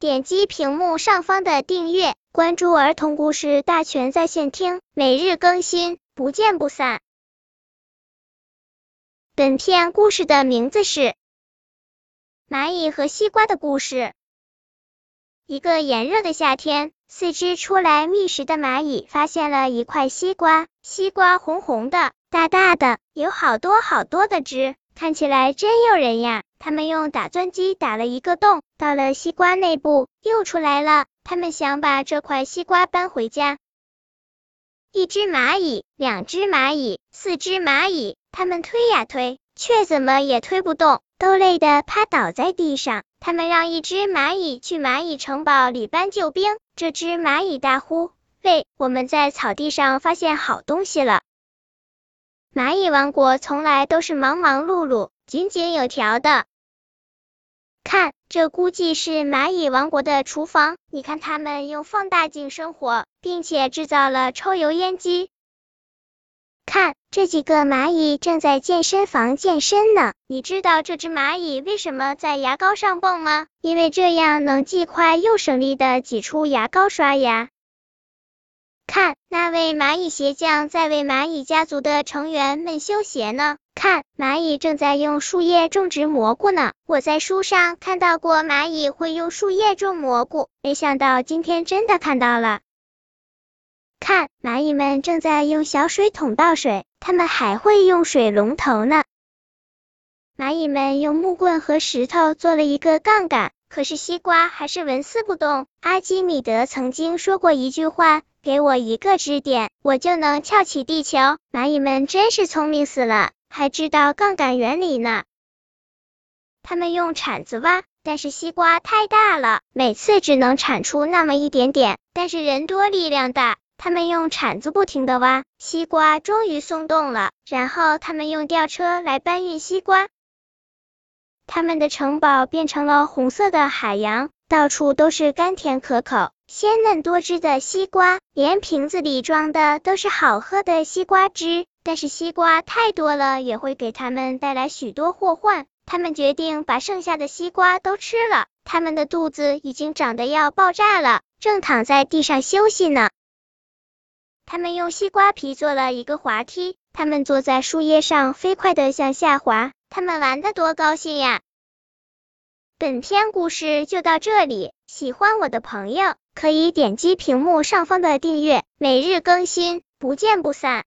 点击屏幕上方的订阅，关注儿童故事大全在线听，每日更新，不见不散。本片故事的名字是《蚂蚁和西瓜的故事》。一个炎热的夏天，四只出来觅食的蚂蚁发现了一块西瓜，西瓜红红的，大大的，有好多好多的汁。看起来真诱人呀！他们用打钻机打了一个洞，到了西瓜内部，又出来了。他们想把这块西瓜搬回家。一只蚂蚁，两只蚂蚁，四只蚂蚁，他们推呀推，却怎么也推不动，都累得趴倒在地上。他们让一只蚂蚁去蚂蚁城堡里搬救兵。这只蚂蚁大呼：“喂，我们在草地上发现好东西了！”蚂蚁王国从来都是忙忙碌碌、井井有条的。看，这估计是蚂蚁王国的厨房。你看，他们用放大镜生火，并且制造了抽油烟机。看，这几个蚂蚁正在健身房健身呢。你知道这只蚂蚁为什么在牙膏上蹦吗？因为这样能既快又省力的挤出牙膏刷牙。看，那位蚂蚁鞋匠在为蚂蚁家族的成员们修鞋呢。看，蚂蚁正在用树叶种植蘑菇呢。我在书上看到过蚂蚁会用树叶种蘑菇，没想到今天真的看到了。看，蚂蚁们正在用小水桶倒水，它们还会用水龙头呢。蚂蚁们用木棍和石头做了一个杠杆，可是西瓜还是纹丝不动。阿基米德曾经说过一句话。给我一个支点，我就能翘起地球。蚂蚁们真是聪明死了，还知道杠杆原理呢。他们用铲子挖，但是西瓜太大了，每次只能铲出那么一点点。但是人多力量大，他们用铲子不停的挖，西瓜终于松动了。然后他们用吊车来搬运西瓜。他们的城堡变成了红色的海洋，到处都是甘甜可口。鲜嫩多汁的西瓜，连瓶子里装的都是好喝的西瓜汁。但是西瓜太多了，也会给他们带来许多祸患。他们决定把剩下的西瓜都吃了。他们的肚子已经长得要爆炸了，正躺在地上休息呢。他们用西瓜皮做了一个滑梯，他们坐在树叶上，飞快的向下滑。他们玩的多高兴呀！本篇故事就到这里，喜欢我的朋友可以点击屏幕上方的订阅，每日更新，不见不散。